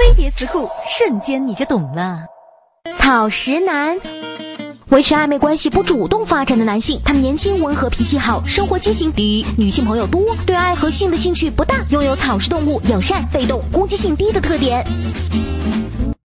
飞碟词库，瞬间你就懂了。草食男，维持暧昧关系不主动发展的男性，他们年轻、温和、脾气好，生活激情低，女性朋友多，对爱和性的兴趣不大，拥有草食动物友善、被动、攻击性低的特点。